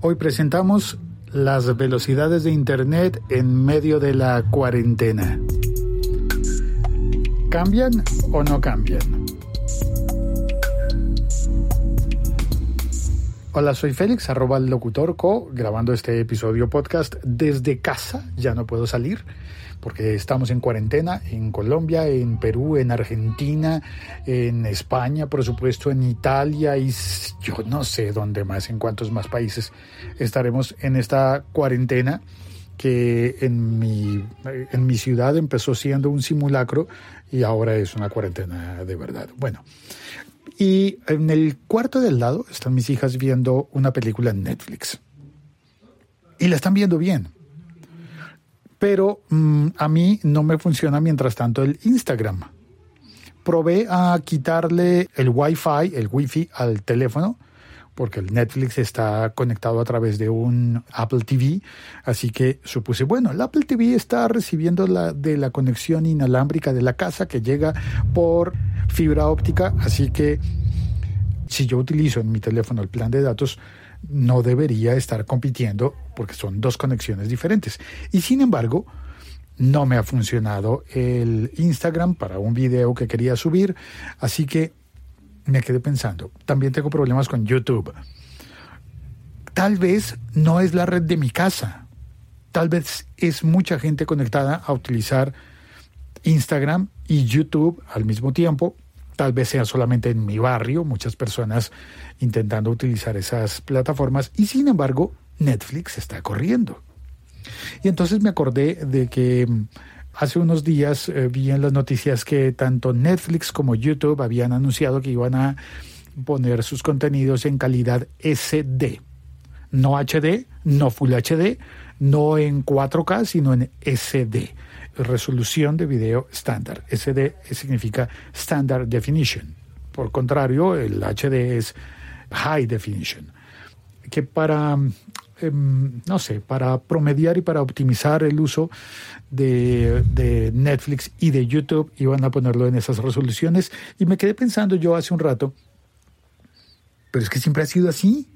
Hoy presentamos las velocidades de Internet en medio de la cuarentena. ¿Cambian o no cambian? Hola, soy Félix, arroba el locutor co, grabando este episodio podcast desde casa, ya no puedo salir porque estamos en cuarentena en Colombia, en Perú, en Argentina, en España, por supuesto, en Italia y yo no sé dónde más, en cuántos más países estaremos en esta cuarentena que en mi, en mi ciudad empezó siendo un simulacro y ahora es una cuarentena de verdad. Bueno, y en el cuarto del lado están mis hijas viendo una película en Netflix. Y la están viendo bien. Pero mm, a mí no me funciona mientras tanto el Instagram. Probé a quitarle el Wi-Fi, el Wi-Fi al teléfono porque el Netflix está conectado a través de un Apple TV, así que supuse, bueno, el Apple TV está recibiendo la de la conexión inalámbrica de la casa que llega por fibra óptica, así que si yo utilizo en mi teléfono el plan de datos, no debería estar compitiendo porque son dos conexiones diferentes. Y sin embargo, no me ha funcionado el Instagram para un video que quería subir, así que me quedé pensando, también tengo problemas con YouTube. Tal vez no es la red de mi casa, tal vez es mucha gente conectada a utilizar Instagram y YouTube al mismo tiempo, tal vez sea solamente en mi barrio, muchas personas intentando utilizar esas plataformas y sin embargo Netflix está corriendo. Y entonces me acordé de que hace unos días eh, vi en las noticias que tanto Netflix como YouTube habían anunciado que iban a poner sus contenidos en calidad SD. No HD, no Full HD, no en 4K, sino en SD resolución de video estándar. SD significa Standard Definition. Por contrario, el HD es High Definition. Que para, em, no sé, para promediar y para optimizar el uso de, de Netflix y de YouTube, iban a ponerlo en esas resoluciones. Y me quedé pensando yo hace un rato, pero es que siempre ha sido así.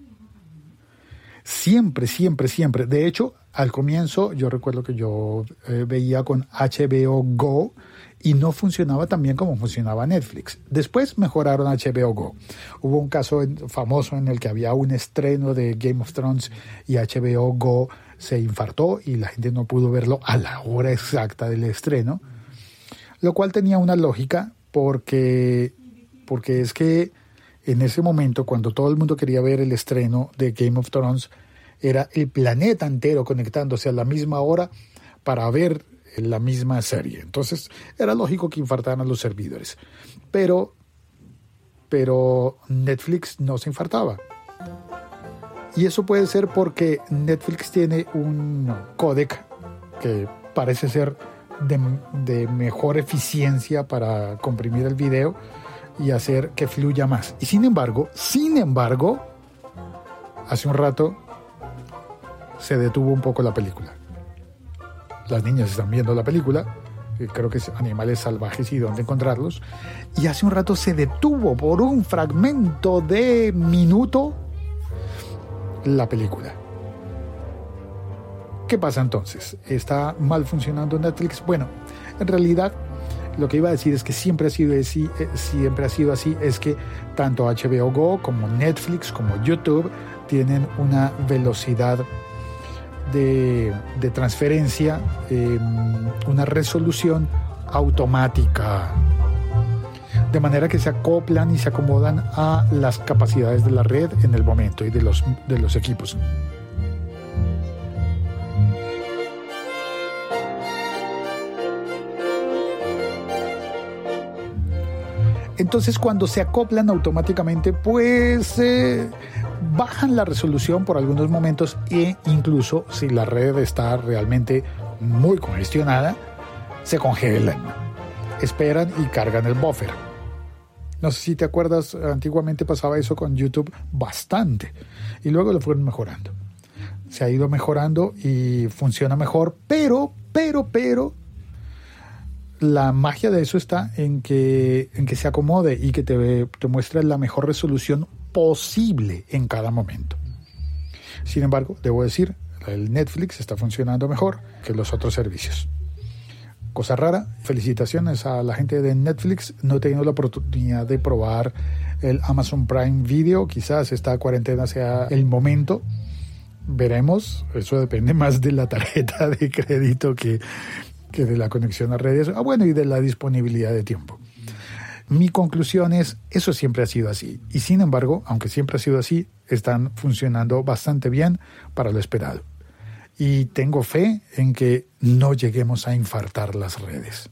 Siempre, siempre, siempre. De hecho, al comienzo yo recuerdo que yo eh, veía con HBO Go y no funcionaba tan bien como funcionaba Netflix. Después mejoraron HBO Go. Hubo un caso famoso en el que había un estreno de Game of Thrones y HBO Go se infartó y la gente no pudo verlo a la hora exacta del estreno, lo cual tenía una lógica porque, porque es que en ese momento, cuando todo el mundo quería ver el estreno de Game of Thrones, era el planeta entero conectándose a la misma hora para ver la misma serie. Entonces era lógico que infartaran los servidores. Pero, pero Netflix no se infartaba. Y eso puede ser porque Netflix tiene un codec que parece ser de, de mejor eficiencia para comprimir el video y hacer que fluya más. Y sin embargo, sin embargo, hace un rato se detuvo un poco la película. Las niñas están viendo la película, creo que es Animales Salvajes y dónde encontrarlos, y hace un rato se detuvo por un fragmento de minuto la película. ¿Qué pasa entonces? ¿Está mal funcionando Netflix? Bueno, en realidad lo que iba a decir es que siempre ha sido así, eh, siempre ha sido así, es que tanto HBO Go como Netflix como YouTube tienen una velocidad de, transferencia, em, una resolución automática. De manera que se acoplan y se acomodan a las capacidades de la red en el momento y de los, de los equipos. Entonces cuando se acoplan automáticamente, pues eh, bajan la resolución por algunos momentos e incluso si la red está realmente muy congestionada, se congelan, esperan y cargan el buffer. No sé si te acuerdas, antiguamente pasaba eso con YouTube bastante y luego lo fueron mejorando. Se ha ido mejorando y funciona mejor, pero, pero, pero, la magia de eso está en que, en que se acomode y que te, te muestre la mejor resolución posible en cada momento. Sin embargo, debo decir, el Netflix está funcionando mejor que los otros servicios. Cosa rara, felicitaciones a la gente de Netflix. No he tenido la oportunidad de probar el Amazon Prime Video. Quizás esta cuarentena sea el momento. Veremos. Eso depende más de la tarjeta de crédito que, que de la conexión a redes. Ah, bueno, y de la disponibilidad de tiempo. Mi conclusión es, eso siempre ha sido así. Y sin embargo, aunque siempre ha sido así, están funcionando bastante bien para lo esperado y tengo fe en que no lleguemos a infartar las redes.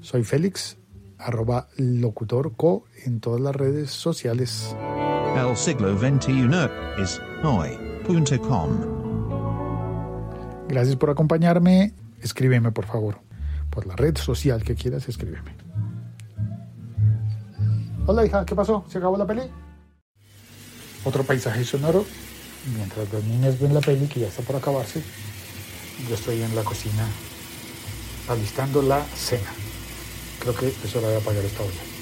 Soy Félix, arroba locutorco en todas las redes sociales. El siglo XXI es hoy.com. Gracias por acompañarme. Escríbeme, por favor. Por la red social que quieras, escríbeme. Hola, hija, ¿qué pasó? ¿Se acabó la peli? Otro paisaje sonoro mientras los niños ven la peli que ya está por acabarse, yo estoy en la cocina alistando la cena. Creo que es hora de apagar esta olla.